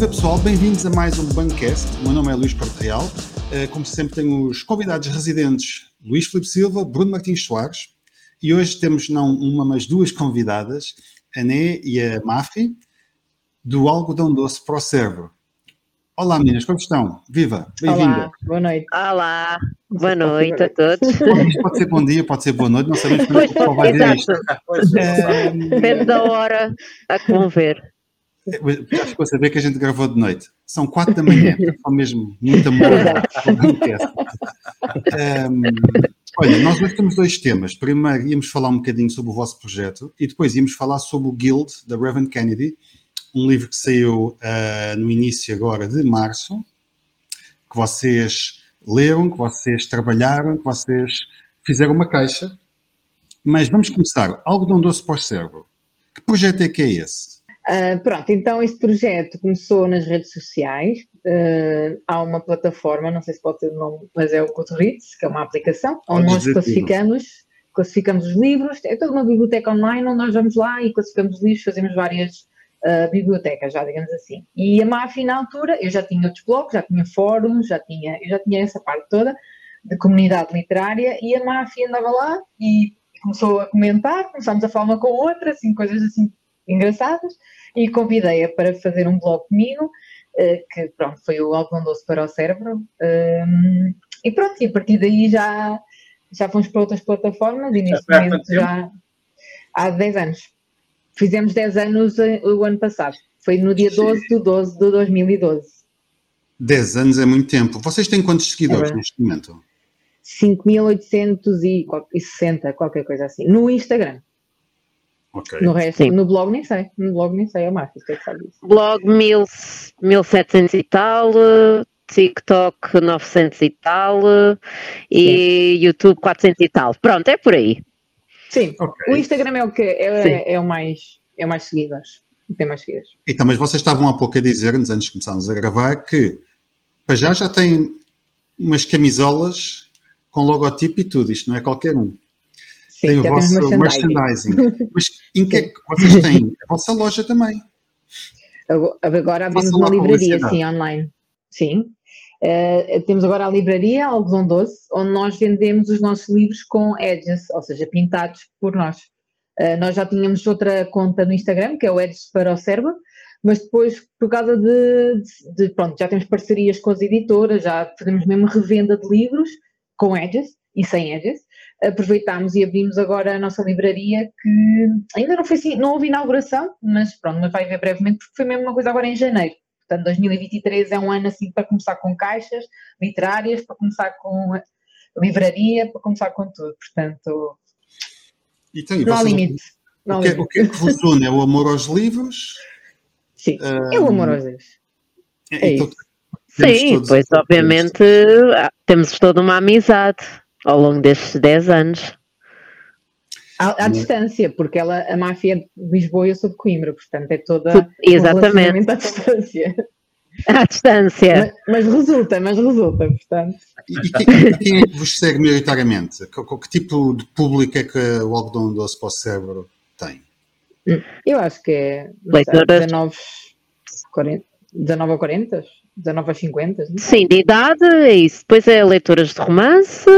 Viva pessoal, bem-vindos a mais um Bancast. O meu nome é Luís Porto Real. Eh, como sempre, tenho os convidados residentes Luís Filipe Silva, Bruno Martins Soares e hoje temos não uma, mas duas convidadas, a Né e a Mafi, do Algodão Doce para o Cérebro. Olá meninas, como estão? Viva, bem-vinda. Boa noite. Olá, boa noite a todos. Pode ser bom dia, pode ser boa noite, não sabemos como é que vai ver isto. Depende da hora a que vão ver. Já ficou a saber que a gente gravou de noite. São quatro da manhã, só mesmo muito amor. um, olha, nós hoje temos dois temas. Primeiro íamos falar um bocadinho sobre o vosso projeto e depois íamos falar sobre o Guild da Reverend Kennedy, um livro que saiu uh, no início agora de março, que vocês leram, que vocês trabalharam, que vocês fizeram uma caixa. Mas vamos começar. Algodão doce para o cérebro. Que projeto é que é esse? Uh, pronto, então este projeto começou nas redes sociais. Uh, há uma plataforma, não sei se pode ter o nome, mas é o Goodreads, que é uma aplicação, onde nós classificamos, classificamos os livros. É toda uma biblioteca online onde nós vamos lá e classificamos os livros, fazemos várias uh, bibliotecas, já digamos assim. E a MAFI, na altura, eu já tinha outros blogs, já tinha fóruns, já tinha, eu já tinha essa parte toda de comunidade literária e a MAFI andava lá e começou a comentar, começámos a falar uma com a outra, assim, coisas assim engraçadas, e convidei-a para fazer um blog comigo, eh, que pronto, foi o Algodão Doce para o Cérebro, ehm, e pronto, e a partir daí já, já fomos para outras plataformas, e neste momento já há 10 anos. Fizemos 10 anos eh, o ano passado, foi no dia 12 de 12 de 2012. 10 anos é muito tempo. Vocês têm quantos seguidores é neste momento? 5.860, qualquer coisa assim, no Instagram. Okay. No resto, Sim. no blog nem sei, no blog nem sei, é o que é que sabe isso? Blog 1700 e tal, TikTok 900 e tal e Sim. YouTube 400 e tal. Pronto, é por aí. Sim, okay. o Instagram é o que é, é, o mais é o mais seguidores, tem mais seguidores. Então, mas vocês estavam há pouco a dizer-nos antes de começarmos a gravar que para já já tem umas camisolas com logotipo e tudo, isto não é qualquer um. Sim, tem o vosso merchandising. merchandising. Mas em que é que vocês têm? A vossa loja também. Agora abrimos uma livraria, sim, online. Sim. Uh, temos agora a livraria Algodão Doce, onde nós vendemos os nossos livros com edges, ou seja, pintados por nós. Uh, nós já tínhamos outra conta no Instagram, que é o Edges para o Cérebro, mas depois, por causa de, de, de, Pronto, já temos parcerias com as editoras, já fazemos mesmo revenda de livros com edges e sem edges aproveitámos e abrimos agora a nossa livraria que ainda não foi assim, não houve inauguração, mas pronto, mas vai haver brevemente porque foi mesmo uma coisa agora em janeiro. Portanto, 2023 é um ano assim para começar com caixas literárias, para começar com livraria, para começar com tudo. Portanto, então, não há limite. Não o, que, limite. o que é que vos une? É o amor aos livros? Sim, um, é o amor aos livros. É, é então, Sim, pois obviamente temos toda uma amizade ao longo destes 10 anos. À, à distância, porque ela, a máfia é de Lisboa e eu sou de Coimbra, portanto é toda Exatamente. à distância. À distância. Mas, mas, resulta, mas resulta, portanto. E, e quem, é que vos segue maioritariamente? Que, que, tipo de público é que o algodão doce para o cérebro tem? Eu acho que é sei, 19, 40, 19 a 40, 19 a 50. Sim, de idade é isso. Depois é leitoras de romance,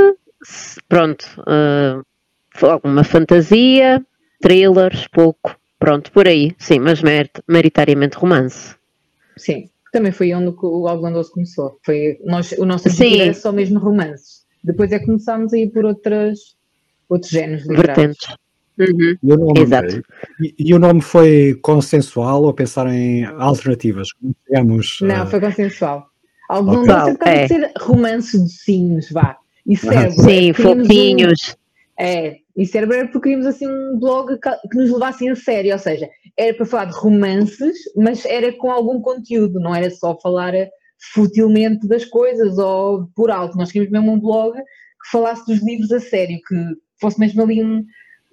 pronto, uh, alguma fantasia, thrillers, pouco, pronto, por aí, sim, mas maioritariamente romance. Sim, também foi onde o Doce começou. Foi, nós, o nosso objetivo era só mesmo romances. Depois é que começámos a ir por outras, outros géneros literários. Vertentes. Uhum. E, o nome, Exato. E, e, o nome foi consensual ou pensar em alternativas? Digamos, Não, uh... foi consensual. Algodão okay. Doce é. ser romances docinhos, vá. E cérebro. Sim, fofinhos. Um, é, e cérebro era porque queríamos assim um blog que, nos levasse a sério, ou seja, era para falar de romances, mas era com algum conteúdo, não era só falar futilmente das coisas ou por alto. Nós queríamos mesmo um blog que falasse dos livros a sério, que fosse mesmo ali um,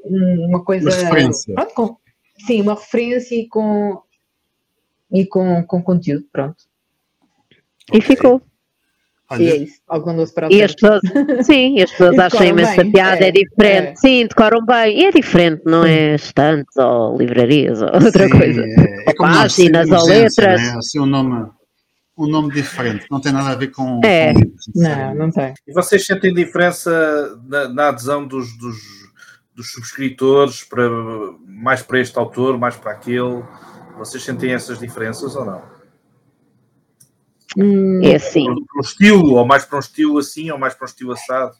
uma coisa. Uma referência. Pronto, com, sim, uma referência e com, e com, com conteúdo, pronto. E ficou. Olha, e é isso, e as pessoas, Sim, as pessoas acham imensa piada, é, é diferente. É. Sim, decoram bem. E é diferente, não é estantes ou livrarias ou outra sim, coisa. É, é Páginas ou letras. Né? Assim, um nome, um nome diferente, não tem nada a ver com. É. Com não, não tem. E vocês sentem diferença na, na adesão dos, dos, dos subscritores para, mais para este autor, mais para aquele? Vocês sentem essas diferenças ou não? Hum, é assim. Para um estilo, ou mais para um estilo assim, ou mais para um estilo assado?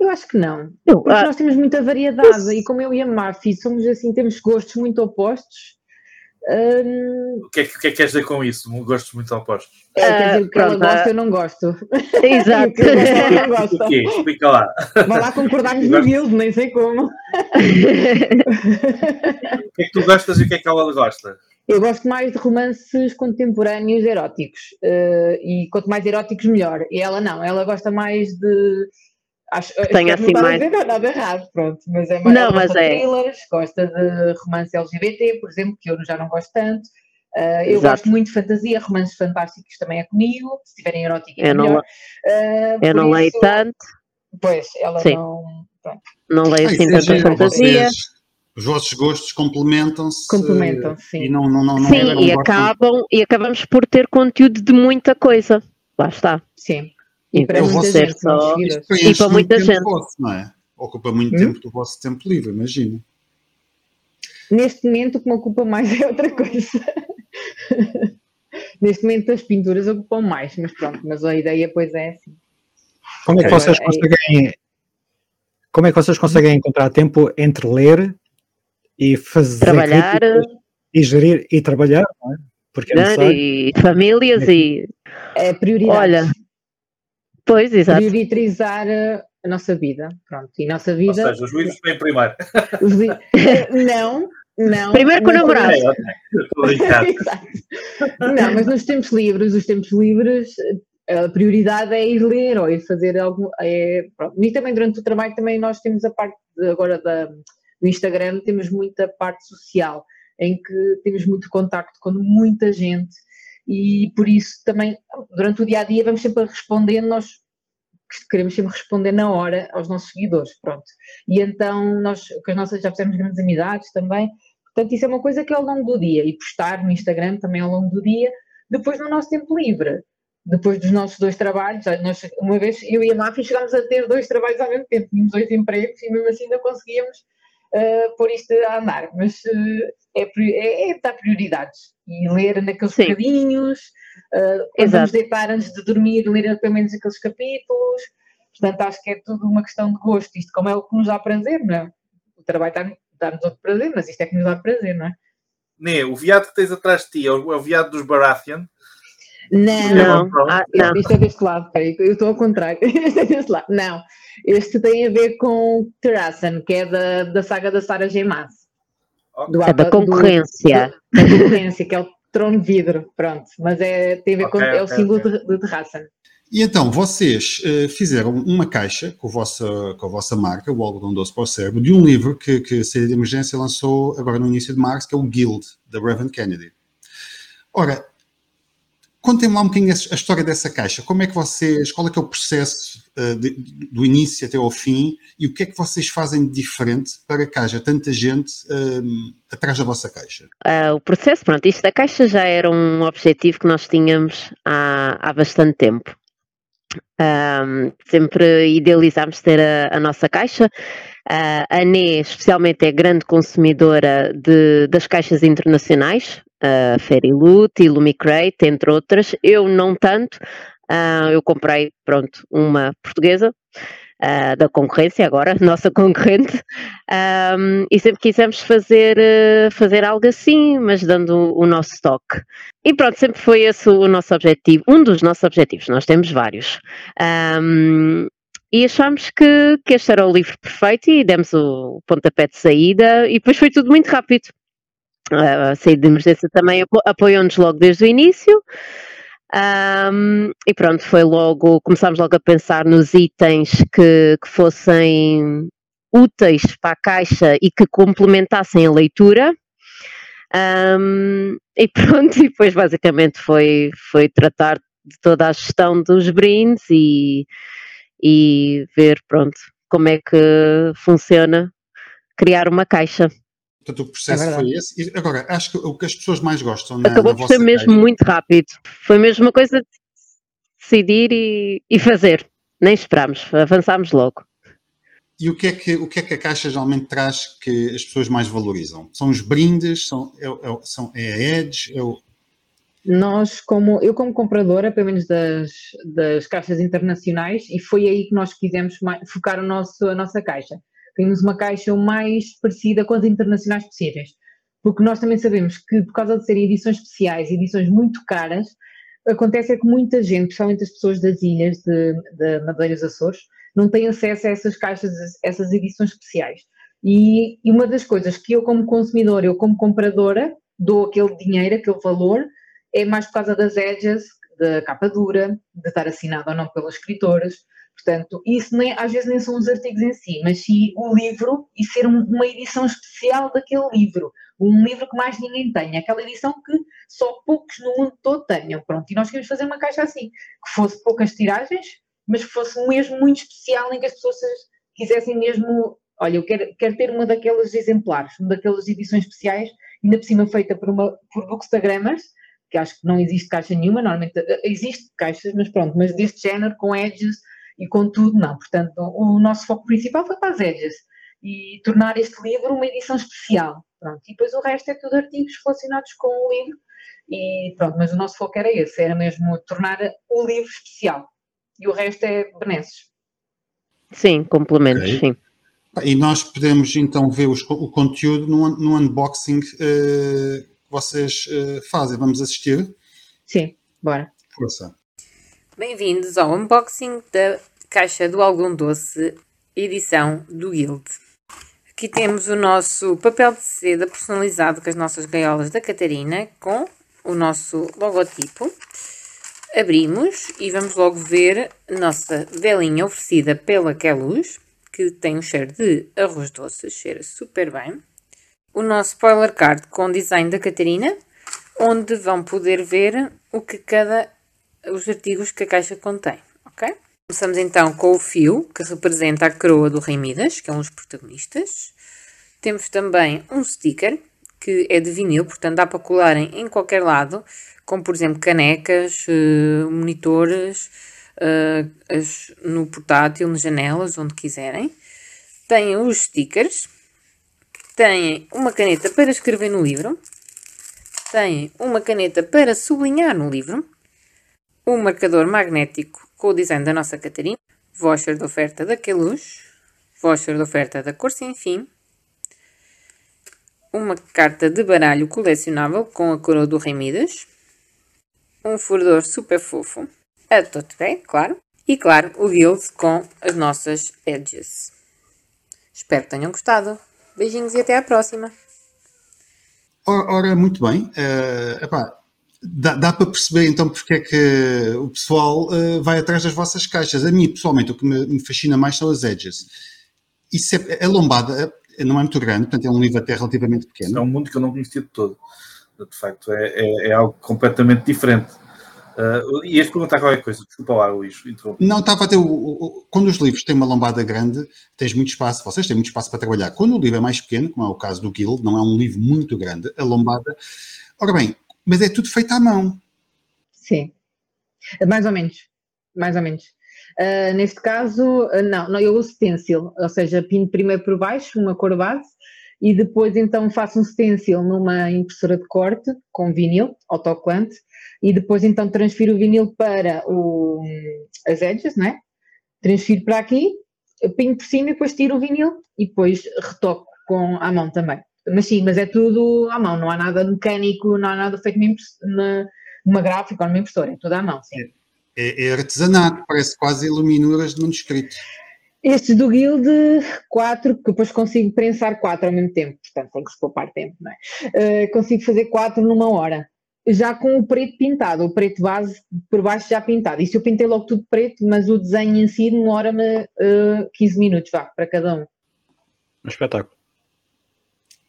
Eu acho que não. Eu, ah, nós temos muita variedade e como eu e a Marfi somos assim, temos gostos muito opostos. Hum... O, que é, o que é que queres dizer com isso? Gostos muito opostos? É, quer dizer, o que ela gosta, eu não gosto. Exato. o que ela não gosta. O quê? Explica lá. Vai lá concordarmos no guild, nem sei como. o que é que tu gostas e o que é que ela gosta? Eu gosto mais de romances contemporâneos eróticos. Uh, e quanto mais eróticos, melhor. E ela não, ela gosta mais de. Acho, Tem assim não mais. Não nada errado, pronto. Mas é mais. Não, mas é. thrillers, gosta de romance LGBT, por exemplo, que eu já não gosto tanto. Uh, eu gosto muito de fantasia, romances fantásticos também é comigo. Se tiverem erótico, é eu melhor. Não, uh, eu não isso, leio tanto. Pois, ela Sim. não. Pronto. Não leio assim tanta fantasia. Vocês os vossos gostos complementam-se. Complementam-se, sim. E não, não, não, sim, é, e, acabam, e acabamos por ter conteúdo de muita coisa. Lá está. Sim. E para muita gente, só... E para muita gente. Vosso, não é? Ocupa muito hum? tempo do vosso tempo livre, imagino. Neste momento, o que me ocupa mais é outra coisa. Neste momento, as pinturas ocupam mais, mas pronto, mas a ideia, pois é assim. Como é que vocês é conseguem. Como é que vocês conseguem encontrar tempo entre ler e fazer trabalhar e gerir e trabalhar, não é? Porque é e famílias é. e é prioridade. Olha, pois exato. Priorizar a nossa vida, pronto. E nossa vida. Ou seja, os livros vêm primeiro. Li... não, não. Primeiro com o namorado. não, mas nos tempos livres, os tempos livres, a prioridade é ir ler ou ir fazer algo. É, E também durante o trabalho também nós temos a parte de, agora da no Instagram temos muita parte social, em que temos muito contacto com muita gente e por isso também durante o dia a dia vamos sempre respondendo, nós queremos sempre responder na hora aos nossos seguidores, pronto. E então nós, com as nossas, já fizemos grandes amizades também, portanto isso é uma coisa que é ao longo do dia, e postar no Instagram também ao longo do dia, depois no nosso tempo livre, depois dos nossos dois trabalhos, nós, uma vez eu e a Mafi chegámos a ter dois trabalhos ao mesmo tempo, tínhamos dois empregos e mesmo assim ainda conseguíamos uh, pôr isto a andar, mas uh, é, é, é, dar prioridades e ler naqueles Sim. bocadinhos, uh, quando vamos deitar antes de dormir, ler pelo menos aqueles capítulos. Portanto, acho que é tudo uma questão de gosto. Isto, como é o que nos dá prazer, não é? O trabalho dá-nos outro prazer, mas isto é que nos dá prazer, não é? Né, o viado que tens atrás de ti é o, é o viado dos Baratheon. Não, não. Ah, não. Isto é deste lado, peraí, eu estou ao contrário. Este é deste lado. Não, este tem a ver com Terrassen, que é da, da saga da Sarah J. Maas. Okay. É da concorrência. Do, da concorrência, que é o trono de vidro, pronto. Mas é, tem a ver okay, com, okay, é o símbolo de, de Terrassen. E então, vocês uh, fizeram uma caixa com a, vossa, com a vossa marca, o Algodão Doce para o Cérebro, de um livro que, que a série de emergência lançou agora no início de março, que é o Guild, da Reverend Kennedy. Ora, Contem-me lá um bocadinho a história dessa caixa. Como é que vocês, qual é que é o processo uh, de, do início até ao fim e o que é que vocês fazem de diferente para que haja tanta gente uh, atrás da vossa caixa? Uh, o processo, pronto, isto da caixa já era um objetivo que nós tínhamos há, há bastante tempo. Sempre idealizámos ter a, a nossa caixa. Uh, a NE, especialmente, é grande consumidora de, das caixas internacionais, a Fairyloot e Lumicrate, entre outras. Eu não tanto, uh, eu comprei, pronto, uma portuguesa, uh, da concorrência agora, nossa concorrente, um, e sempre quisemos fazer, uh, fazer algo assim, mas dando o, o nosso toque. E pronto, sempre foi esse o nosso objetivo, um dos nossos objetivos, nós temos vários. Um, e achámos que, que este era o livro perfeito e demos o pontapé de saída e depois foi tudo muito rápido a saída de emergência também apoiou-nos logo desde o início. Um, e pronto, foi logo, começámos logo a pensar nos itens que, que fossem úteis para a caixa e que complementassem a leitura. Um, e pronto, e depois basicamente foi, foi tratar de toda a gestão dos brindes e, e ver, pronto, como é que funciona criar uma caixa. Portanto, o processo é foi esse. E agora, acho que o que as pessoas mais gostam na, Acabou por ser mesmo muito rápido. Foi mesmo uma coisa de decidir e, e fazer. Nem esperámos, avançámos logo. E o que, é que, o que é que a Caixa geralmente traz que as pessoas mais valorizam? São os brindes? São, é, é, são, é a Edge? É o... Nós, como eu como compradora, pelo menos das, das caixas internacionais, e foi aí que nós quisemos focar o nosso, a nossa caixa. Temos uma caixa o mais parecida com as internacionais possíveis. Porque nós também sabemos que, por causa de serem edições especiais, edições muito caras, acontece é que muita gente, principalmente as pessoas das ilhas de, de Madeira e Açores, não têm acesso a essas caixas, essas edições especiais. E, e, uma das coisas que eu, como consumidora, eu como compradora, dou aquele dinheiro, aquele valor, é mais por causa das edges, da capa dura, de estar assinado ou não pelos escritores. Portanto, isso nem, às vezes nem são os artigos em si, mas sim o livro e ser um, uma edição especial daquele livro. Um livro que mais ninguém tem, aquela edição que só poucos no mundo todo tenham. Pronto, e nós queríamos fazer uma caixa assim, que fosse poucas tiragens, mas que fosse mesmo muito especial em que as pessoas quisessem mesmo, olha, eu quero, quero ter uma daquelas exemplares, uma daquelas edições especiais, ainda por cima feita por, uma, por bookstagrammers, que acho que não existe caixa nenhuma, normalmente eh, existe caixas, mas pronto, mas deste género, com edges e com tudo, não. Portanto, o nosso foco principal foi para as edges e tornar este livro uma edição especial, pronto. E depois o resto é tudo artigos relacionados com o livro e pronto, mas o nosso foco era esse, era mesmo tornar o livro especial e o resto é benesses. Sim, complementos, okay. sim. E nós podemos então ver os, o conteúdo no, no unboxing uh, que vocês uh, fazem. Vamos assistir? Sim, bora. Força. Bem-vindos ao unboxing da caixa do Algodão Doce, edição do Guild. Aqui temos o nosso papel de seda personalizado com as nossas gaiolas da Catarina, com o nosso logotipo abrimos e vamos logo ver a nossa velinha oferecida pela Queluz, que tem um cheiro de arroz doce, cheira super bem. O nosso spoiler card com design da Catarina, onde vão poder ver o que cada os artigos que a caixa contém, ok? Começamos então com o fio, que representa a coroa do Rei Midas, que é um dos protagonistas. Temos também um sticker, que é de vinil, portanto dá para colarem em qualquer lado como por exemplo canecas, uh, monitores, as, no portátil, nas janelas, onde quiserem. Têm os stickers, têm uma caneta para escrever no livro, têm uma caneta para sublinhar no livro, um marcador magnético com o design da nossa Catarina, voucher de oferta da Queluz, voucher de oferta da Cor Sem Fim, uma carta de baralho colecionável com a coroa do Rei Midas, um furdor super fofo, a tote bag, claro, e claro, o guild com as nossas edges. Espero que tenham gostado. Beijinhos e até à próxima. Ora, ora muito bem. Uh, epá, dá, dá, para perceber então porque é que o pessoal uh, vai atrás das vossas caixas. A mim, pessoalmente, o que me, me fascina mais são as edges. Isso é, a lombada não é muito grande, portanto é um livro até relativamente pequeno. É um mundo que eu não conhecia de todo de facto é, é, é algo completamente diferente. Uh, ias perguntar qualquer coisa, desculpa lá, Luís. Não, estava a ter. O, o, quando os livros têm uma lombada grande, tens muito espaço, vocês têm muito espaço para trabalhar. Quando o livro é mais pequeno, como é o caso do Guild, não é um livro muito grande, a lombada. Ora bem, mas é tudo feito à mão. Sim, mais ou menos. Mais ou menos. Uh, neste caso, uh, não, não, eu uso stencil, ou seja, pinto primeiro por baixo uma cor base e depois então faço um stencil numa impressora de corte com vinil, autocolante, e depois então transfiro o vinil para o, as edges, né? Transfiro para aqui, pinho por cima e depois tiro o vinil e depois retoco com a mão também. Mas sim, mas é tudo à mão, não há nada mecânico, não há nada feito numa, numa gráfica ou numa impressora, é tudo à mão, sim. É, é artesanato, parece quase iluminuras de manuscritos. Estes do Guild, quatro, que depois consigo prensar quatro ao mesmo tempo, portanto tem que se poupar tempo, não é? Uh, consigo fazer quatro numa hora. Já com o preto pintado, o preto base por baixo já pintado. Isso eu pintei logo tudo preto, mas o desenho em si demora-me uh, 15 minutos, vá, para cada um. Um espetáculo.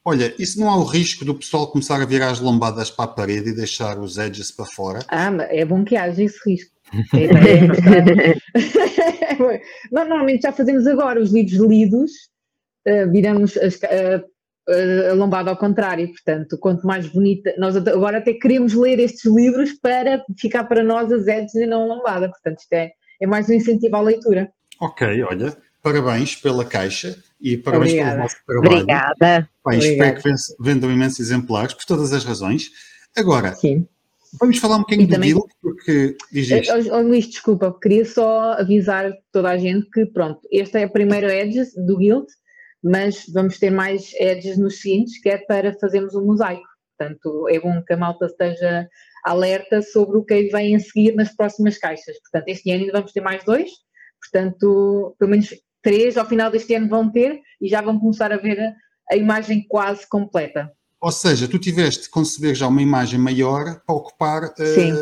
Olha, isso não há o risco do pessoal começar a virar as lombadas para a parede e deixar os edges para fora? Ah, é bom que haja esse risco. É Normalmente já fazemos agora os livros lidos, uh, viramos as, uh, a lombada ao contrário, portanto, quanto mais bonita, nós agora até queremos ler estes livros para ficar para nós as edges e não a lombada, portanto, isto é, é mais um incentivo à leitura. Ok, olha, parabéns pela caixa e parabéns Obrigada. pelo vosso trabalho. Obrigada. Pai, espero que vendam imensos exemplares por todas as razões. Agora, Sim. vamos falar um bocadinho E também- do Guild, porque diz isto. Oh, oh, Luís, desculpa, queria só avisar toda a gente que, pronto, esta é a primeira Edges do Guild, mas vamos ter mais Edges nos seguintes, que é para fazermos um mosaico. Portanto, é bom que a malta esteja alerta sobre o que vem a seguir nas próximas caixas. Portanto, este ano ainda vamos ter mais dois, portanto, pelo menos três ao final deste ano vão ter e já vão começar a ver a, a imagem quase completa. Ou seja, tu tiveste de conceber já uma imagem maior para ocupar Sim.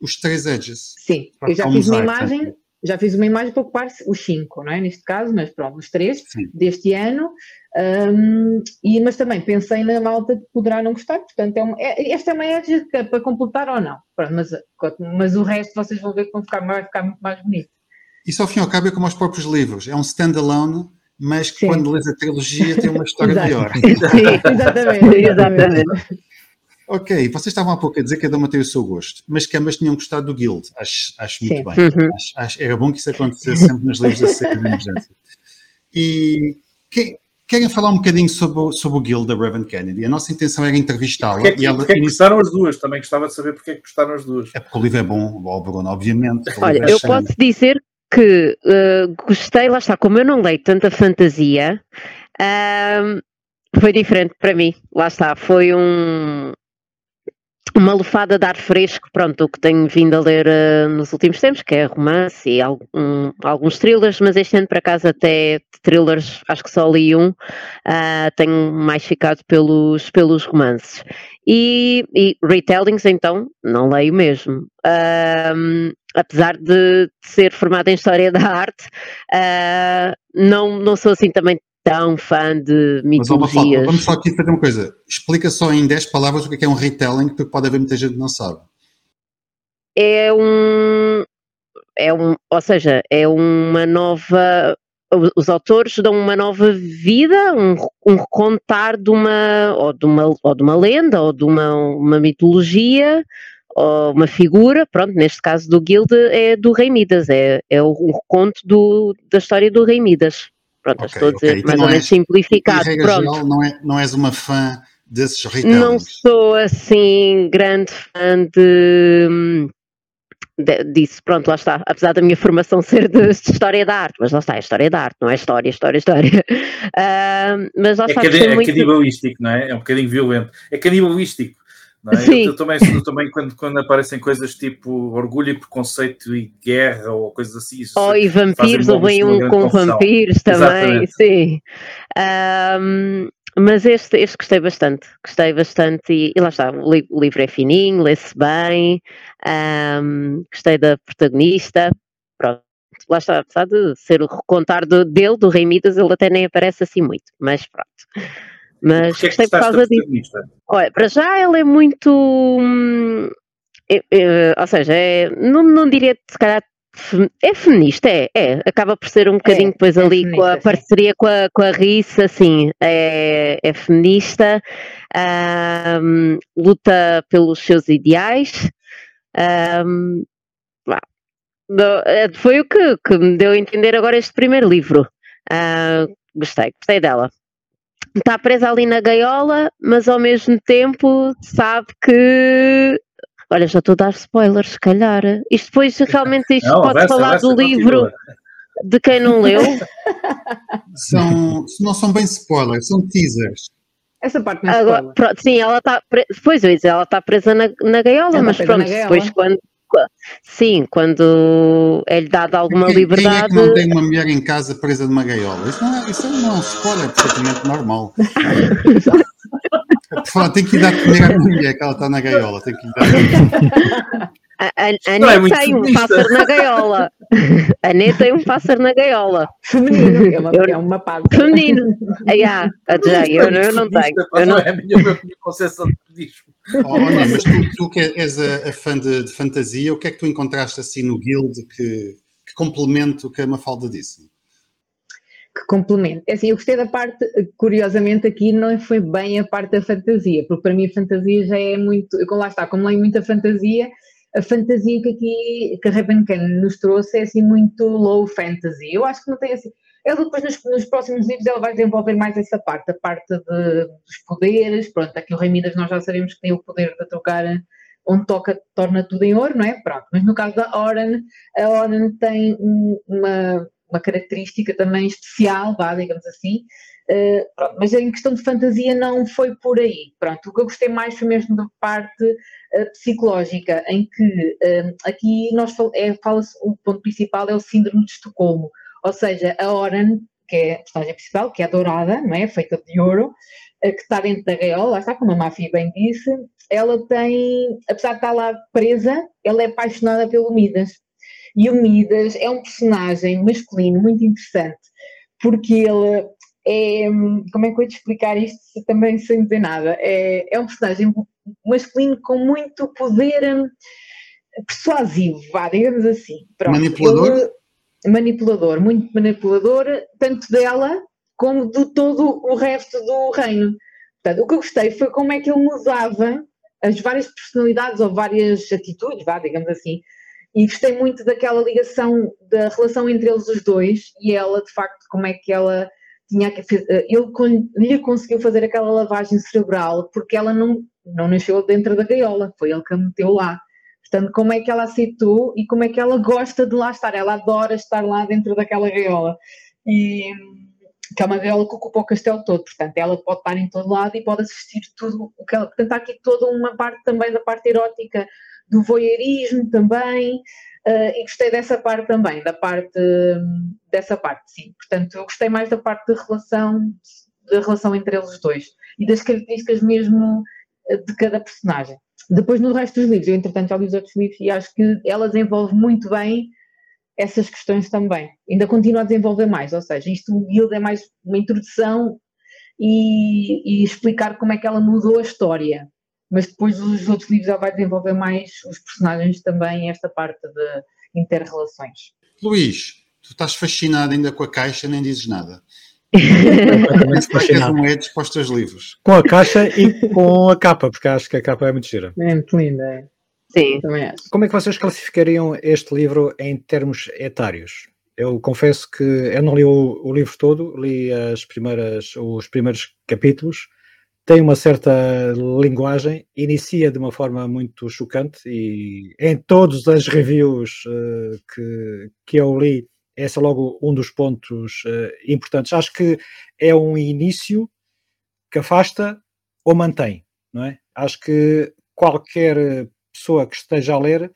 os três edges. Sim, eu já um fiz uma imagem, já fiz uma imagem para ocupar os cinco, não é? Neste caso, mas pronto, os três Sim. deste ano. hum, e, mas também pensei na malta que poderá não gostar, portanto, é uma, é- esta é uma edge é para completar ou não. Pronto, mas, mas o resto vocês vão ver que vão ficar, vai ficar muito mais bonito. Isso ao fim e ao cabo é como os próprios livros. É um standalone, mas que Sim. quando lês a trilogia tem uma história maior. Sim, Exatamente, exatamente. Ok, vocês estavam há pouco a dizer que cada uma tem o seu gosto, mas que ambas tinham gostado do Guild. Acho, acho muito bem. Uhum. Acho- acho- era bom que isso acontecesse sempre nos livros da série de emergência. E que- querem falar um bocadinho sobre, o- sobre o Guild da Reverend Kennedy? A nossa intenção era entrevistá-la Porque é que, e ela porque é que gostaram as duas? Também gostava de saber porque é que gostaram as duas. É porque o livro é bom, ó, Bruno, obviamente. O Olha, é eu posso dizer que eh, gostei, lá está, como eu não leio tanta fantasia, ahm, foi diferente para mim. Lá está, foi um, uma lufada de ar fresco, pronto, o que tenho vindo a ler eh, nos últimos tempos, que é romance e algum- alguns thrillers, mas este ano, por acaso, até thrillers, acho que só li um, ah, tenho mais ficado pelos, pelos romances. E, e retellings, então, não leio mesmo. Ahm, apesar de ser formada em História da Arte, ah, não, não sou assim também tão fã de Mas, mitologias. vamos só aqui fazer uma coisa. Explica só em 10 palavras o que é, é um retelling, porque pode haver muita gente que não sabe. é um, é um, ou seja, é uma nova, os autores dão uma nova vida, um, um recontar de uma, ou de uma, ou de uma lenda, ou de uma, uma mitologia, ou uma figura, pronto, neste caso do Guild é do Rei Midas, é, é o um reconto do, da história do Rei Midas. Pronto, Ok, estou a dizer ok. Então mais não ou menos és- simplificado, regra pronto. geral, não, é, não és uma fã desses Não retellings. sou assim grande fã de, hum, de- disso. Pronto, lá está. Apesar da minha formação ser de, de História da Arte, mas lá está, é História da Arte, não é História, História, História. Ah, mas lá É, está, cani- é muito. canibalístico, não é? É um bocadinho violento. É canibalístico. Não é? Sim. Eu, eu também, eu também quando, quando aparecem coisas tipo orgulho e preconceito e guerra ou coisas assim. isso- Oh, e vampiros, houve uma um com confusão. vampiros também, Exatamente. sim. Ahm, mas este, este gostei bastante, gostei bastante e, e lá está, o, li- o livro é fininho, lê-se bem, ahm, gostei da protagonista, pronto, lá está, apesar de ser o recontar do- dele, do Rei Midas, ele até nem aparece assim muito, mas pronto. Mas Porquê é gostei por causa disso. Olha, para já ela é muito. hum, é- é, ou seja, é, não, não diria se calhar. É feminista, é, é. Acaba por ser um bocadinho depois é ali com a sim. parceria com a, com a Rissa, assim, é, é feminista, hum, luta pelos seus ideais. Do- é, foi o que, que me deu a entender agora este primeiro livro. Ah, gostei, gostei dela está presa ali na gaiola, mas ao mesmo tempo sabe que. Olha, já estou a dar spoilers, se calhar. Isto depois realmente isto Não, pode avança, falar avança, do livro continua. de quem não leu. São, não são bem spoilers, são teasers. Essa parte não é Agora, spoiler. pronto, sim, ela está pre... Pois eu ela está presa na, na gaiola, Ela mas presa na pronto, gaiola. depois quando. Sim, quando é-lhe dada alguma quem, quem é liberdade. que não tem uma mulher em casa presa numa gaiola? Isso não é, isso não é um spoiler, é perfeitamente normal. Tem que lhe dar comer à mulher que ela está na gaiola. Tem que lhe dar. A, a, é tem um pássaro na gaiola. A Nete tem um pássaro na gaiola. Feminino, é uma, eu, é uma parte. Feminino. Ah, yeah, eu, eu, eu não tenho. Eu não... É a minha, minha concepção de pedismo. Oh, mas tu, tu que és a, a fã de, de, fantasia, o que é que tu encontraste assim no Guild que, que complementa o que a Mafalda disse? Que complemento. É assim, eu gostei da parte, curiosamente aqui não foi bem a parte da fantasia, porque para mim a fantasia já é muito, como lá está, como leio muita fantasia, a fantasia que aqui que a Ravencon nos trouxe é assim muito low fantasy. Eu acho que não tem assim. Ela depois nos, nos, próximos livros ela vai desenvolver mais essa parte, a parte de, dos poderes. Pronto, aqui o Rei Midas nós já sabemos que tem o poder de trocar onde toca, torna tudo em ouro, não é? Pronto. Mas no caso da Oran, a Oran tem uma, uma característica também especial, vá, digamos assim. Uh, pronto, mas em questão de fantasia não foi por aí. Pronto, o que eu gostei mais foi mesmo da parte uh, psicológica, em que uh, aqui nós fal é, fala-se, o ponto principal é o síndrome de Estocolmo, ou seja, a Oran, que é a personagem principal, que é dourada, não é? feita de ouro, que está dentro da gaiola, está como a Máfia bem disse, ela tem, apesar de estar lá presa, ela é apaixonada pelo Midas. E o Midas é um personagem masculino muito interessante, porque ele é. Como é que eu ia te explicar isto também sem dizer nada? É, é um personagem masculino com muito poder hum, persuasivo, vá, digamos assim. Pronto, manipulador? Ele, manipulador, muito manipulador, tanto dela como de todo o resto do reino. Portanto, o que eu gostei foi como é que ele mudava as várias personalidades ou várias atitudes, vá, digamos assim, e gostei muito daquela ligação, da relação entre eles os dois e ela, de facto, como é que ela tinha. Eh, ele lhe conseguiu fazer aquela lavagem cerebral porque ela não, não nasceu dentro da gaiola, foi ele que a meteu lá. Portanto, como é que ela aceitou e como é que ela gosta de lá estar? Ela adora estar lá dentro daquela gaiola. E que é uma gaiola que ocupa o castelo todo, portanto, ela pode estar em todo lado e pode assistir tudo o que ela. Portanto, há aqui toda uma parte também da parte erótica do voyeurismo também, uh, e gostei dessa parte também, da parte, dessa parte, sim. Portanto, eu gostei mais da parte de relação, da relação entre eles dois e das características mesmo eh, de cada personagem. Depois, no resto dos livros, eu entretanto já li os outros livros e acho que ela desenvolve muito bem essas questões também. Ainda continua a desenvolver mais, ou seja, isto o Guild é mais uma introdução e, e, explicar como é que ela mudou a história mas depois os outros livros já vai desenvolver mais os personagens também, esta parte de inter-relações. Luís, tu estás fascinado ainda com a caixa, nem dizes nada. fascinado. Como é disposto aos livros? Com a caixa e com a capa, porque acho que a capa é muito gira. É muito linda, é. Sim. Também acho. Como é que vocês classificariam este livro em termos etários? Eu confesso que eu não li o, o livro todo, li as primeiras, os primeiros capítulos tem uma certa linguagem, inicia de uma forma muito chocante e em todas as reviews uh, que, que eu li, esse é logo um dos pontos uh, importantes. Acho que é um início que afasta ou mantém, não é? Acho que qualquer pessoa que esteja a ler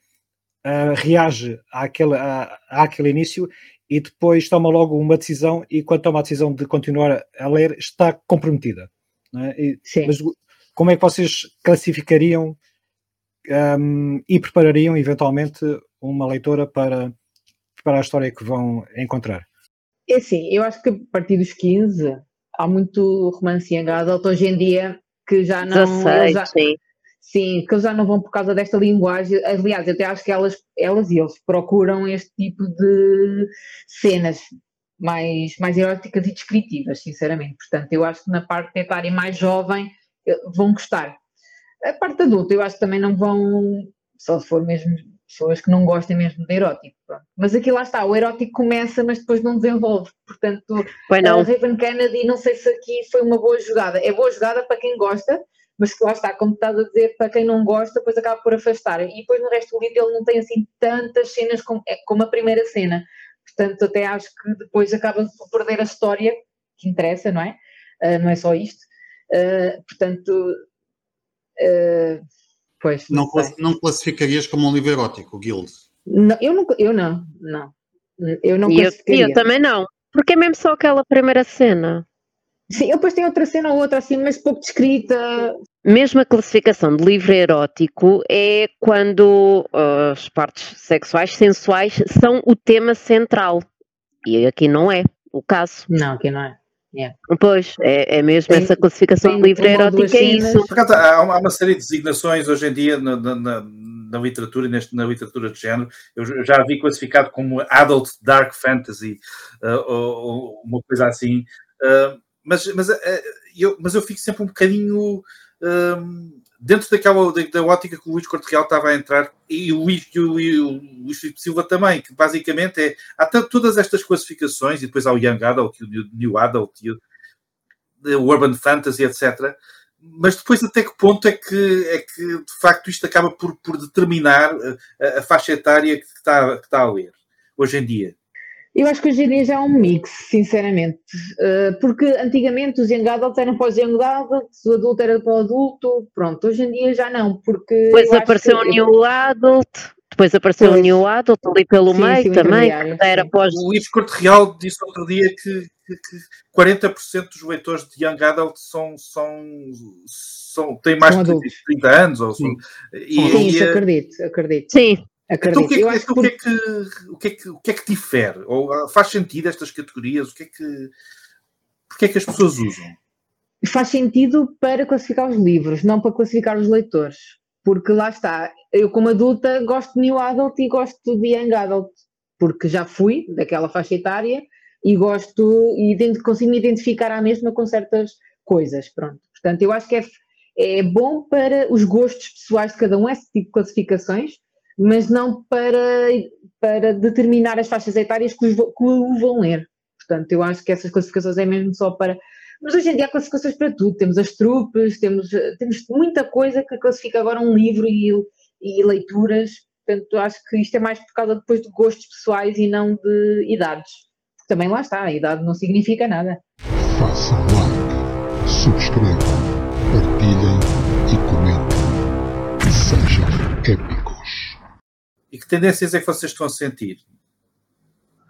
uh, reage àquele, à, àquele início e depois toma logo uma decisão e quando toma a decisão de continuar a ler está comprometida. É? E, mas como é que vocês classificariam um, e preparariam eventualmente uma leitora para, para a história que vão encontrar? É assim, eu acho que a partir dos 15 há muito romance em adulto hoje em dia que já não. 16, já, sim. Sim, que eles já não vão por causa desta linguagem. Aliás, eu até acho que elas, elas e eles procuram este tipo de cenas mais, mais eróticas e descritivas, sinceramente. Portanto, eu acho que na parte etária mais jovem eh, vão gostar. A parte adulta, eu acho que também não vão, só se for mesmo pessoas que não gostem mesmo de erótico. Pronto. Mas aqui lá está, o erótico começa, mas depois não desenvolve. Portanto, não. a Raven Kennedy, não sei se aqui foi uma boa jogada. É boa jogada para quem gosta, mas lá está, como estás a dizer, para quem não gosta, depois acaba por afastar. E depois no resto do livro ele não tem assim tantas cenas como, é, como a primeira cena. Portanto, até acho que depois acaba por perder a história que interessa, não é? Uh, não é só isto. Uh, portanto, uh, pois. Não, não, não, classificarias como um livro erótico, Guild? Não, eu não, eu não, não. Eu não e eu, eu, também não. Porque é mesmo só aquela primeira cena. Sim, depois tem outra cena ou outra assim, mas pouco descrita. Mesmo a classificação de livro erótico é quando uh, as partes sexuais, sensuais, são o tema central. E aqui não é o caso. Não, aqui não é. Yeah. Pois, é, é mesmo tem, essa classificação de livro erótico, é isso. há, uma, há uma série de designações hoje em dia na, na, na literatura e neste, na literatura de género. Eu já vi classificado como Adult Dark Fantasy, uh, ou, ou, uma coisa assim. Uh, mas, mas, uh, eu, mas eu fico sempre um bocadinho um, dentro daquela da, da, ótica que o Luís Corte Real estava a entrar e o Luís, o, o Luís Filipe Silva também, que basicamente é há todas estas classificações e depois há o Young Adult, o New Adult, o Urban Fantasy, etc. Mas depois até que ponto é que, é que de facto isto acaba por, por determinar a, a faixa etária que está, que está a ler hoje em dia? Eu acho que hoje em dia já é um mix, sinceramente. Uh, porque antigamente os young adults eram para os young adults, o adulto era para o adulto, pronto. Hoje em dia já não, porque. Depois apareceu o New Adult, depois apareceu o New Adult ali pelo sim, meio sim, também, que era após. O Luís Corte Real disse outro dia que, que, que 40% dos leitores de young adult são. são são, têm mais de 30 anos. Ou sim, e, sim isso acredito, acredito. Sim, então, o que, é que, então, o, que é que, o, que é que, o que é que difere? Ou ah, faz sentido estas categorias? O que é que, porque é que as pessoas usam? Faz sentido para classificar os livros, não para classificar os leitores. Porque lá está, eu como adulta gosto de New Adult e gosto de Young Adult, porque já fui daquela faixa etária e gosto e consigo me identificar à mesma com certas coisas, pronto. Portanto, eu acho que é, é bom para os gostos pessoais de cada um, esse tipo de classificações, mas não para, para determinar as faixas etárias que, os, que o vão ler. Portanto, eu acho que essas classificações é mesmo só para. Mas hoje em dia há classificações para tudo. Temos as trupes, temos, temos muita coisa que classifica agora um livro e, e leituras. Portanto, acho que isto é mais por causa depois de gostos pessoais e não de idades. Também lá está, a idade não significa nada. Façam like, subscrevam, partilhem e comentem. Sejam épicos. Tendências é que vocês estão a sentir?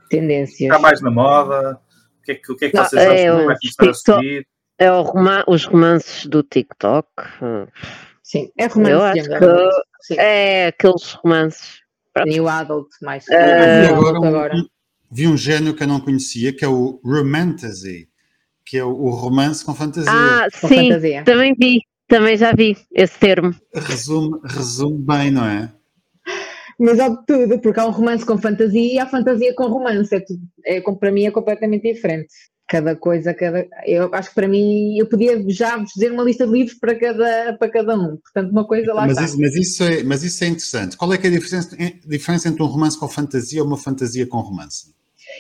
Tendências. Está mais na moda? O que é que, o que, é que vocês acham é, que vai começar a subir? É roman os romances do TikTok. Sim, é romance. Eu acho que é aqueles romances. New Adult, mais. Uh, vi, agora, agora. Um, vi um género que eu não conhecia, que é o Romantasy, que é o, o romance com fantasia. Ah, com sim, fantasia. também vi, também já vi esse termo. Resume, resume bem, não é? Mas há de tudo, porque há um romance com fantasia e há fantasia com romance. É, tudo, é, para mim é completamente diferente. Cada coisa, cada. Eu acho que para mim eu podia já dizer uma lista de livros para cada, para cada um. Portanto, uma coisa lá mas está. Isso, mas, isso é, mas isso é interessante. Qual é, é a diferença, diferença entre um romance com fantasia ou uma fantasia com romance?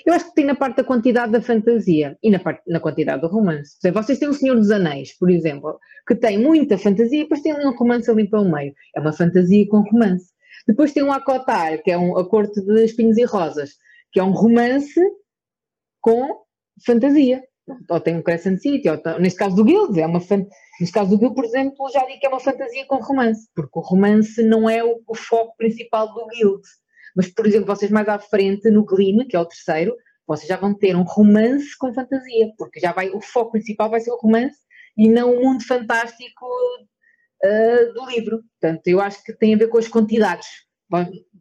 Eu acho que tem na parte da quantidade da fantasia e na, parte, na quantidade do romance. Por exemplo, vocês têm o Senhor dos Anéis, por exemplo, que tem muita fantasia e depois tem um romance ali para o meio. É uma fantasia com romance. Depois tem um Acotar, que é um, A Corte de Espinhos e Rosas, que é um romance com fantasia. Ou tem um Crescent City, ou neste caso do Guild, é uma fan... neste caso do Guild, por exemplo, já digo que é uma fantasia com romance, porque o romance não é o, o foco principal do Guild. Mas, por exemplo, vocês mais à frente, no Gleam, que é o terceiro, vocês já vão ter um romance com fantasia, porque já vai, o foco principal vai ser o romance e não o mundo fantástico uh, do livro. Portanto, eu acho que tem a ver com as quantidades.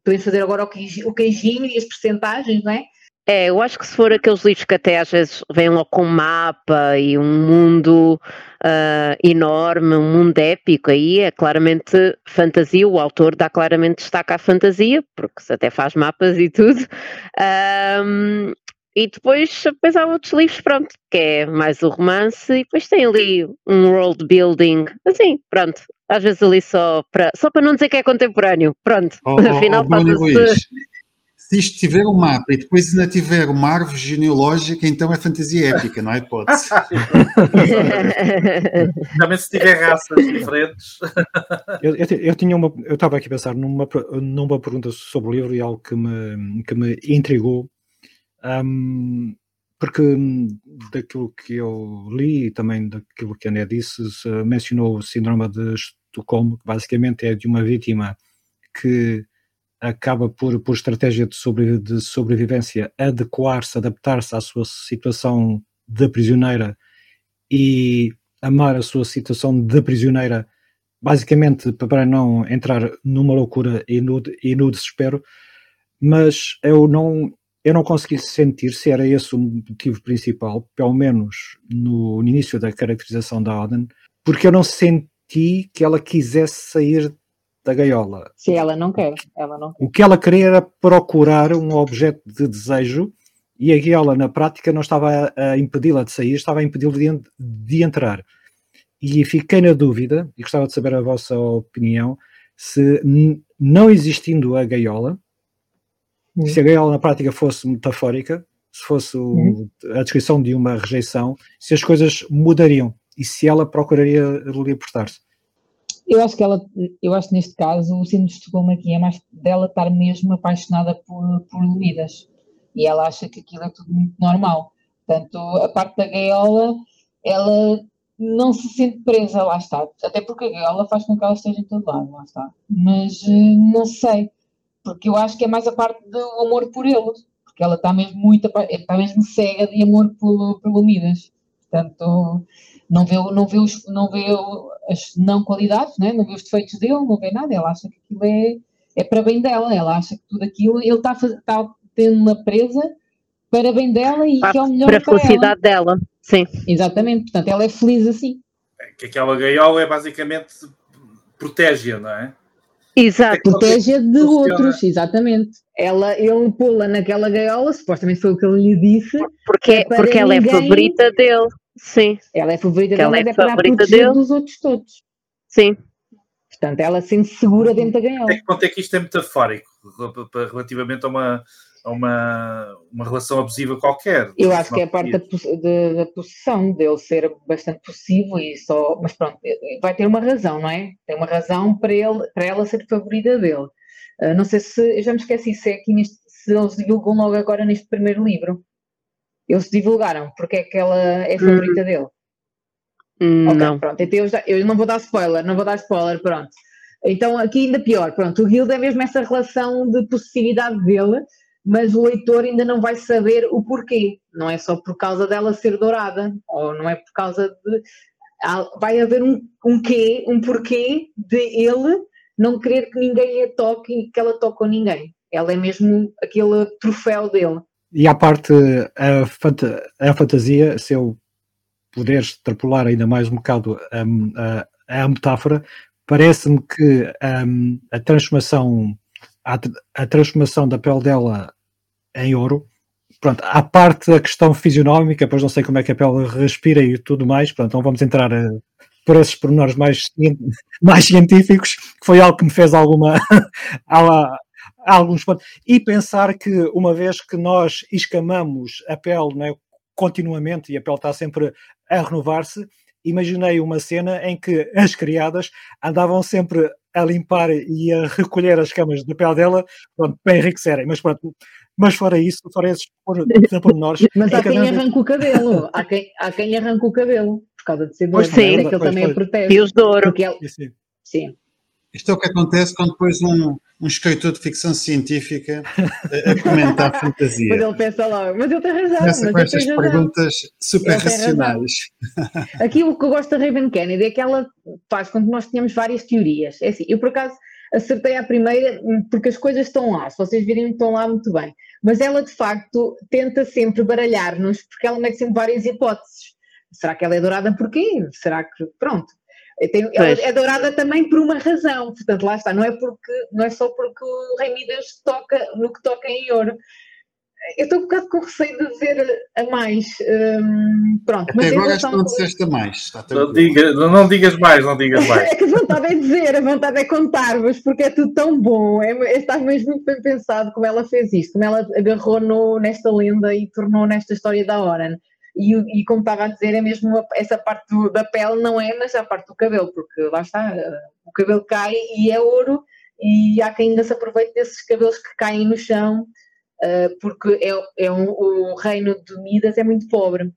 Podemos fazer agora o queijinho e as percentagens, não é? É, eu acho que se for aqueles livros que até às vezes vêm logo com um mapa e um mundo uh, enorme, um mundo épico, aí é claramente fantasia, o autor dá claramente destaque à fantasia, porque se até faz mapas e tudo. Um, e depois, depois há outros livros, pronto, que é mais o romance, e depois tem ali um world building, assim, pronto. Às vezes ali só para, só para não dizer que é contemporâneo, pronto. Oh, oh Afinal, oh, passa-se se isto tiver um mapa e depois ainda tiver uma árvore genealógica, então é fantasia épica, não é hipótese? Também se tiver raças diferentes. eu, eu, eu, tinha uma, eu estava aqui a pensar numa, numa pergunta sobre o livro e algo que me, que me intrigou um, porque hum, daquilo que eu li e também daquilo que a André disse, mencionou o síndrome de Estocolmo, que basicamente é de uma vítima que acaba por, por estratégia de, de sobrevivência, adequar-se, adaptar-se à sua situação de prisioneira e amar a sua situação de prisioneira basicamente para não entrar numa loucura e no, e no desespero, mas eu não, eu não consegui sentir se era esse o motivo principal, pelo menos no, início da caracterização da Auden, porque eu não senti que ela quisesse sair da gaiola. Sim, ela não quer. Ela não quer. O que ela queria era procurar um objeto de desejo e a gaiola, na prática, não estava a, a impedi-la de sair, estava a impedi-la de, de entrar. E fiquei na dúvida, e gostava de saber a vossa opinião, se não existindo a gaiola, uhum. se a gaiola na prática fosse metafórica, se fosse uhum. a descrição de uma rejeição, se as coisas mudariam e se ela procuraria libertar-se. Eu acho que ela, eu acho que neste caso o síndrome de Estocolmo aqui é mais dela estar mesmo apaixonada por, por Leonidas e ela acha que aquilo é tudo muito normal. Portanto, a parte da gaiola, ela não se sente presa, lá está. Até porque a gaiola faz com que ela esteja em todo lado, lá está. Mas eh, não sei, porque eu acho que é mais a parte do amor por ele, porque ela está mesmo muito, está mesmo cega de amor pelo, pelo Midas. Portanto, não vê, não vê, os, não vê as não qualidades, né? não vê os defeitos dele, não vê nada. Ela acha que aquilo é, é para bem dela, ela acha que tudo aquilo, ele está, está tendo-na presa para bem dela e para, que é o melhor para a felicidade ela. dela. Sim. Exatamente, portanto, ela é feliz assim. É que aquela gaiola é basicamente protege-a, não é? Exato, é protege de outros, exatamente. Ela, ele pô-la naquela gaiola, supostamente foi o que ele lhe disse. Porque, é porque ela é favorita dele, sim. Ela é favorita dele, mas é, é para proteger dele. dos outros todos. Sim. Portanto, ela se sente segura dentro da gaiola. Até que ponto é que isto é metafórico relativamente a uma, a uma, uma relação abusiva qualquer. Eu acho que é a parte da, da, possessão, dele ser bastante possessivo e só. Mas pronto, vai ter uma razão, não é? Tem uma razão para, ele, para ela ser favorita dele. Uh, não sei se. Eu já me esqueci se é aqui neste. Se eles divulgam logo agora neste primeiro livro. Eles divulgaram porque é que ela é hum. favorita hum. dele. Hum, ok, não. pronto. Então eu, já, eu não vou dar spoiler, não vou dar spoiler, pronto. Então aqui ainda pior, pronto. O Guild é mesmo essa relação de possessividade dele mas o leitor ainda não vai saber o porquê. Não é só por causa dela ser dourada, ou não é por causa de. Vai haver um, um quê, um porquê de ele não querer que ninguém a toque e que ela toque com ninguém. Ela é mesmo aquele troféu dele. E à parte, a, fant a fantasia, se eu puder extrapolar ainda mais um bocado a, a, a metáfora, parece-me que um, a transformação a transformação da pele dela em ouro. Pronto, à parte da questão fisionómica, pois não sei como é que a pele respira e tudo mais, pronto, não vamos entrar a, eh, por esses pormenores mais, mais científicos, que foi algo que me fez alguma, alguns pontos. E pensar que uma vez que nós escamamos a pele né, continuamente e a pele está sempre a renovar-se, imaginei uma cena em que as criadas andavam sempre a limpar e a recolher as camas da pele dela pronto, para enriquecerem. Mas pronto, mas fora isso, fora esses pormenores. Mas há quem arranca o cabelo, há quem, há quem arranca o cabelo por causa de ser doido, sim, é que ele também pois. protege. E os de ouro. Ele, sim. sim. Isto é o que acontece quando depois um, um escritor de ficção científica a, a comentar a fantasia. Mas ele pensa logo, mas ele tem razão. Começa com estas perguntas super racionais. Aqui o que eu gosto da Raven Kennedy é que ela faz com que nós tenhamos várias teorias. É assim, eu por acaso acertei à primeira porque as coisas estão lá, se vocês virem estão lá muito bem. Mas ela de facto tenta sempre baralhar-nos porque ela mete sempre várias hipóteses. Será que ela é dourada porquê? Será que. Pronto. Tem, ela é dourada também por uma razão, portanto, lá está, não é, porque, não é só porque o Rei Midas toca no que toca em ouro. Eu estou um bocado com receio de dizer a mais. Um, pronto, Até mas agora acho que não disseste a mais. Não, diga, não, digas mais, não digas mais. é que a vontade é dizer, a vontade é contar-vos, porque é tudo tão bom. É, está mesmo muito bem pensado como ela fez isto, como ela agarrou no, nesta lenda e tornou nesta história da Oran. E, e, como estava a dizer, é mesmo essa parte do, da pele, não é, mas a parte do cabelo, porque lá está, o cabelo cai e é ouro, e há quem ainda se aproveite desses cabelos que caem no chão, porque é, é um, o reino de Midas é muito pobre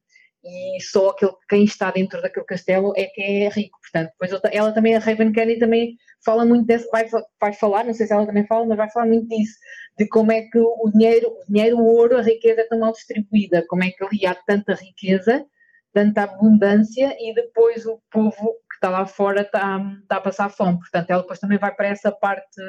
e só aquele, quem está dentro daquele castelo é que é rico, portanto, depois ela também, a Raven Kenny também fala muito desse, vai, vai falar, não sei se ela também fala, mas vai falar muito disso, de como é que o dinheiro, o dinheiro, o ouro, a riqueza é tão mal distribuída, como é que ali há tanta riqueza, tanta abundância e depois o povo que está lá fora está, está a passar fome. Portanto, ela depois também vai para essa parte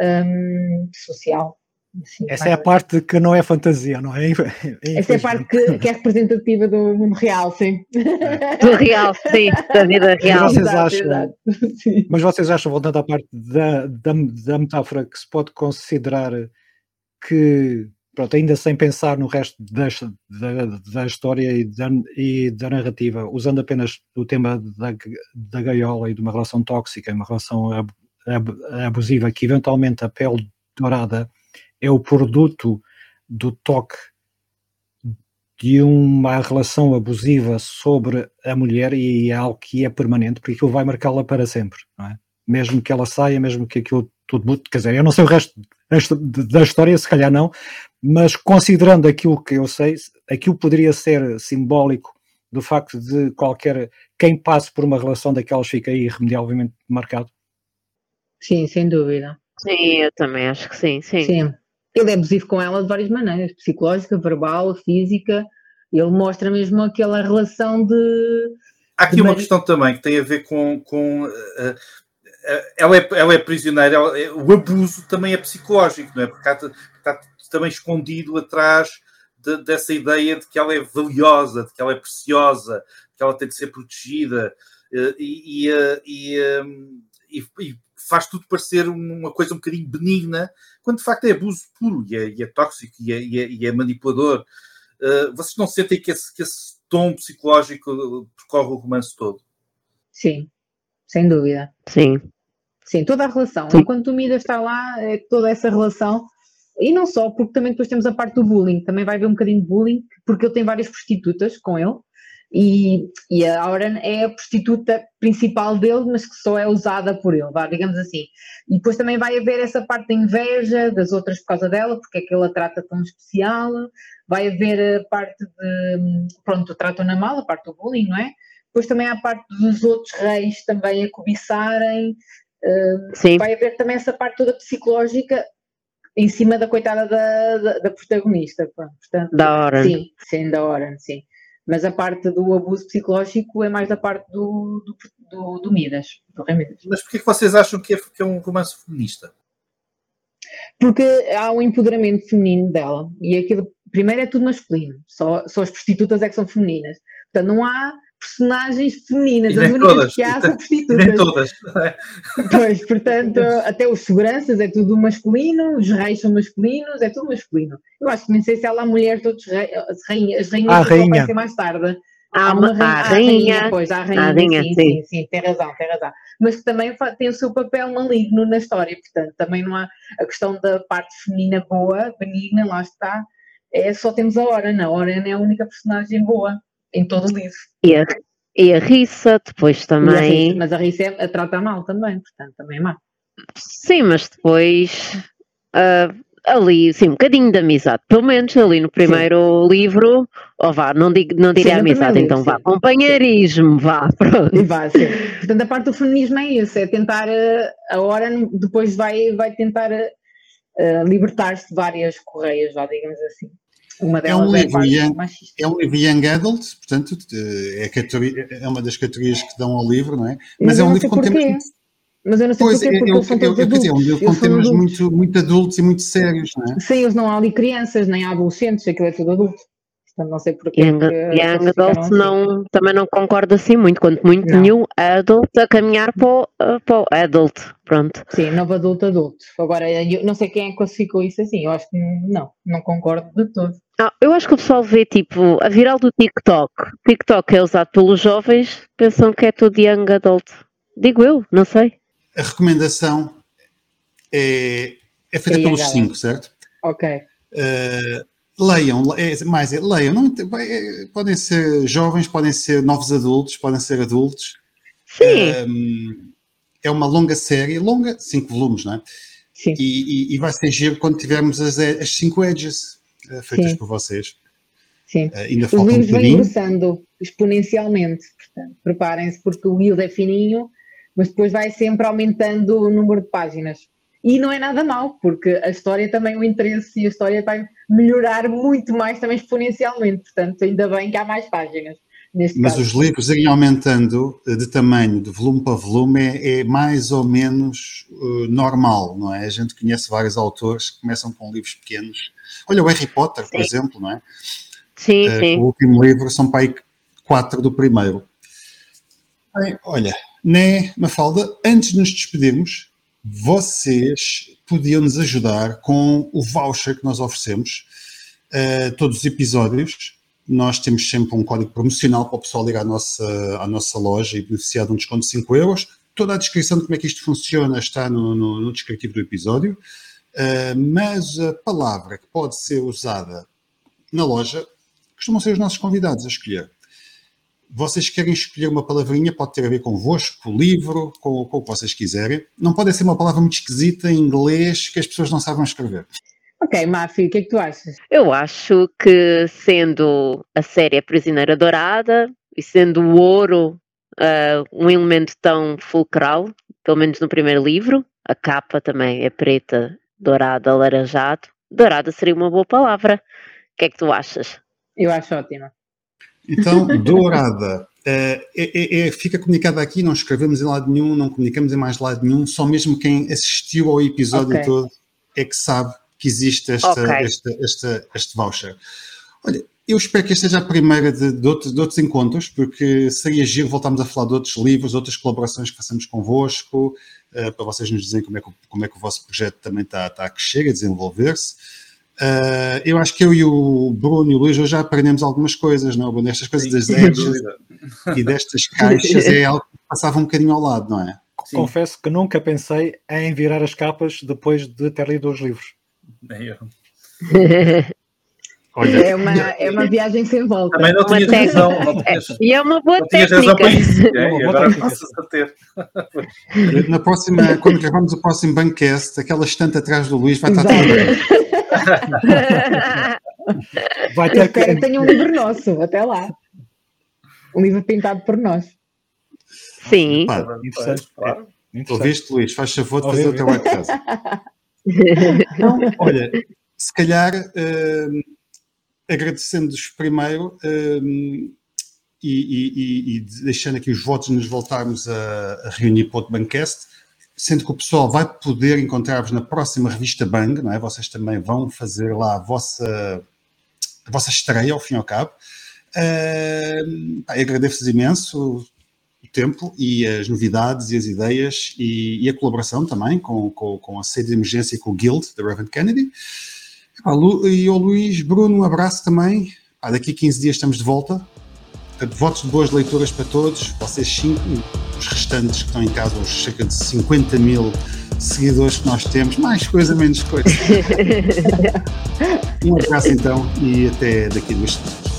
um, social. Assim, Essa é a parte que não é fantasia, não é? é Essa é a parte que, que, é representativa do mundo real, sim. Do real, sim, da vida real. Mas vocês acham, mas vocês acham voltando à parte da, da, da metáfora, que se pode considerar que, pronto, ainda sem pensar no resto da, da, da história e da, e da narrativa, usando apenas o tema da, da gaiola e de uma relação tóxica, uma relação ab, ab, abusiva, que eventualmente a pele dourada é o produto do toque de uma relação abusiva sobre a mulher e é algo que é permanente, porque aquilo vai marcá-la para sempre, não é? Mesmo que ela saia, mesmo que aquilo tudo mude, quer dizer, eu não sei o resto da história, se calhar não, mas considerando aquilo que eu sei, aquilo poderia ser simbólico do facto de qualquer, quem passe por uma relação daquelas fica irremediavelmente marcado? Sim, sem dúvida. Sim, eu também acho que sim, sim. Sim, ele é abusivo com ela de várias maneiras, psicológica, verbal, física. Ele mostra mesmo aquela relação de. Há aqui de uma questão também que tem a ver com. com uh, ela, é, ela é prisioneira, ela, é, o abuso também é psicológico, não é? Porque está, está também escondido atrás de, dessa ideia de que ela é valiosa, de que ela é preciosa, de que ela tem que ser protegida. Uh, e, e, e, e faz tudo parecer uma coisa um bocadinho benigna, quando de facto é abuso puro e é, e é tóxico e é, e é, e é manipulador. Uh, vocês não sentem que esse, que esse tom psicológico percorre o romance todo? Sim, sem dúvida. Sim. Sim, toda a relação. Sim. Enquanto o Mida está lá, é toda essa relação. E não só, porque também depois temos a parte do bullying. Também vai haver um bocadinho de bullying, porque ele tem várias prostitutas com ele e, e a Auran é a prostituta principal dele, mas que só é usada por ele, vá, digamos assim. E depois também vai haver essa parte da inveja das outras por causa dela, porque é que ele a trata tão especial, vai haver a parte de, pronto, tratam na mal, a parte do bullying, não é? Depois também há a parte dos outros reis também a cobiçarem, uh, vai haver também essa parte toda psicológica em cima da coitada da, da, da protagonista, pronto, portanto, da hora. Sim, sim, da hora, sim mas a parte do abuso psicológico é mais da parte do, do, do, do Midas, do Rei Midas. Mas porquê que vocês acham que é, que é um romance feminista? Porque há um empoderamento feminino dela e aquilo, primeiro é tudo masculino, só, só as prostitutas é que são femininas. Portanto, não há personagens femininas, as únicas todas, que há são prostitutas. Nem todas. Pois, portanto, até os seguranças é tudo masculino, os reis são masculinos, é tudo masculino. Eu acho que nem sei se ela há de outros reis, as rainhas, as rainhas rainha. ser mais tarde. Há uma rainha, a rainha, pois, há rainha, rainha sim, sim, sim, sim, tem razão, tem razão. Mas que também tem o seu papel maligno na história, portanto, também não há a questão da parte feminina boa, benigna, lá está, é, só temos a Oren, a Oren é a única personagem boa em todo o livro. E a, e a Rissa depois também. A Rissa, mas a Rissa é, a trata mal também, portanto, também é má. Sim, mas depois uh, ali, sim, um bocadinho de amizade, pelo menos ali no primeiro sim. livro, ou vá, não, digo, não diria sim, amizade, livro, então sim. vá, companheirismo, vá, pronto. E vá, sim. Portanto, a parte do feminismo é isso, é tentar, ah, a hora depois vai, vai tentar uh, libertar-se de várias correias, vá, digamos assim. Uma é um é livro young, é um livro young adult, portanto é, é uma das categorias que dão ao livro, não é? Mas, Mas é um livro com temas mas eu não sei pois, porquê, porque eu, eles são todos eu, adultos. Dizer, um livro com temas muito, muito adultos e muito sérios, não é? Sim, eles não há ali crianças, nem há adolescentes, aquilo é tudo adulto. Portanto, não sei porquê. Young, young adult assim. não, também não concordo assim muito, quanto muito não. nenhum adult a caminhar para o, para o adult, pronto. Sim, novo adulto adulto. Agora, eu não sei quem é que classificou isso assim, eu acho que não, não concordo de todo. Ah, eu acho que o pessoal vê tipo a viral do TikTok. TikTok é usado pelos jovens, pensam que é tudo young adult. Digo eu, não sei. A recomendação é, é feita é pelos cinco, certo? Ok. Uh, leiam, é, mais, é, leiam. Não, é, podem ser jovens, podem ser novos adultos, podem ser adultos. Sim. é uma longa série, longa, cinco volumes, não é? Sim. E, e, e vai ser giro quando tivermos as, as cinco edges uh, feitas Sim. por vocês. Sim. Uh, ainda Os livros um engrossando exponencialmente, portanto, preparem-se porque o Will é fininho, mas depois vai sempre aumentando o número de páginas. E não é nada mal, porque a história também, o interesse e a história vai melhorar muito mais também exponencialmente, portanto, ainda bem que há mais páginas. Mas caso. os livros irem aumentando de tamanho, de volume para volume, é, é mais ou menos uh, normal, não é? A gente conhece vários autores que começam com livros pequenos. Olha, o Harry Potter, sim. por exemplo, não é? Sim, uh, sim. O último livro são para aí quatro do primeiro. Bem, olha, né, Mafalda, antes de nos despedirmos, vocês podiam nos ajudar com o voucher que nós oferecemos uh, todos os episódios nós temos sempre um código promocional para o pessoal ir à nossa, à nossa loja e beneficiar de um desconto de 5 euros. Toda a descrição de como é que isto funciona está no, no, no descritivo do episódio, uh, mas a palavra que pode ser usada na loja costumam ser os nossos convidados a escolher. Vocês querem escolher uma palavrinha, pode ter a ver convosco, livro, com, com o que vocês quiserem. Não pode ser uma palavra muito esquisita em inglês que as pessoas não sabem escrever. Ok, Mafi, o que é que tu achas? Eu acho que sendo a série a Prisioneira Dourada e sendo o ouro uh, um elemento tão fulcral, pelo menos no primeiro livro, a capa também é preta, dourada, alaranjado, dourada seria uma boa palavra. O que é que tu achas? Eu acho ótima. Então, dourada. É, é, é, fica comunicada aqui, não escrevemos em lado nenhum, não comunicamos em mais lado nenhum, só mesmo quem assistiu ao episódio okay. todo é que sabe que existe esta, okay. esta, esta, este voucher. Olha, eu espero que esta seja a primeira de, de, outros, de outros encontros, porque seria giro voltarmos a falar de outros livros, outras colaborações que façamos convosco, uh, para vocês nos dizerem como é, que, como é que o vosso projeto também está, está a crescer, a desenvolver-se. Uh, eu acho que eu e o Bruno e o Luís hoje já aprendemos algumas coisas, não, Bruno? Estas coisas das edges e destas caixas é algo que passava um bocadinho ao lado, não é? Sim. Confesso que nunca pensei em virar as capas depois de ter lido os livros. Nem eu. Olha, é, uma, é uma viagem sem volta. Também não tinha razão. e é uma boa técnica. razão para isso. É, e agora passas a ter. Na próxima, quando gravamos o próximo Bancast, aquela estante atrás do Luís vai estar tudo Vai ter que... que tenha um livro nosso, até lá. Um livro pintado por nós. Sim. Pá, interessante. Claro. Ouviste, Luís? Faz favor de fazer o teu trabalho Então, olha, se calhar uh, agradecendo-vos primeiro uh, e, e, e, deixando aqui os votos nos voltarmos a, a reunir para o Bancast, sendo que o pessoal vai poder encontrar-vos na próxima revista Bang, não é? Vocês também vão fazer lá a vossa, a vossa estreia, ao fim e ao cabo. Uh, agradeço-vos imenso tempo e as novidades e as ideias e, e a colaboração também com, com, com a sede de emergência e com o Guild da Reverend Kennedy. E ao Luís Bruno, um abraço também. daqui a 15 dias estamos de volta. votos de boas leituras para todos. Vocês cinco, os restantes que estão em casa, os cerca de 50 mil seguidores que nós temos, mais coisa, menos coisa. um abraço então e até daqui a duas semanas.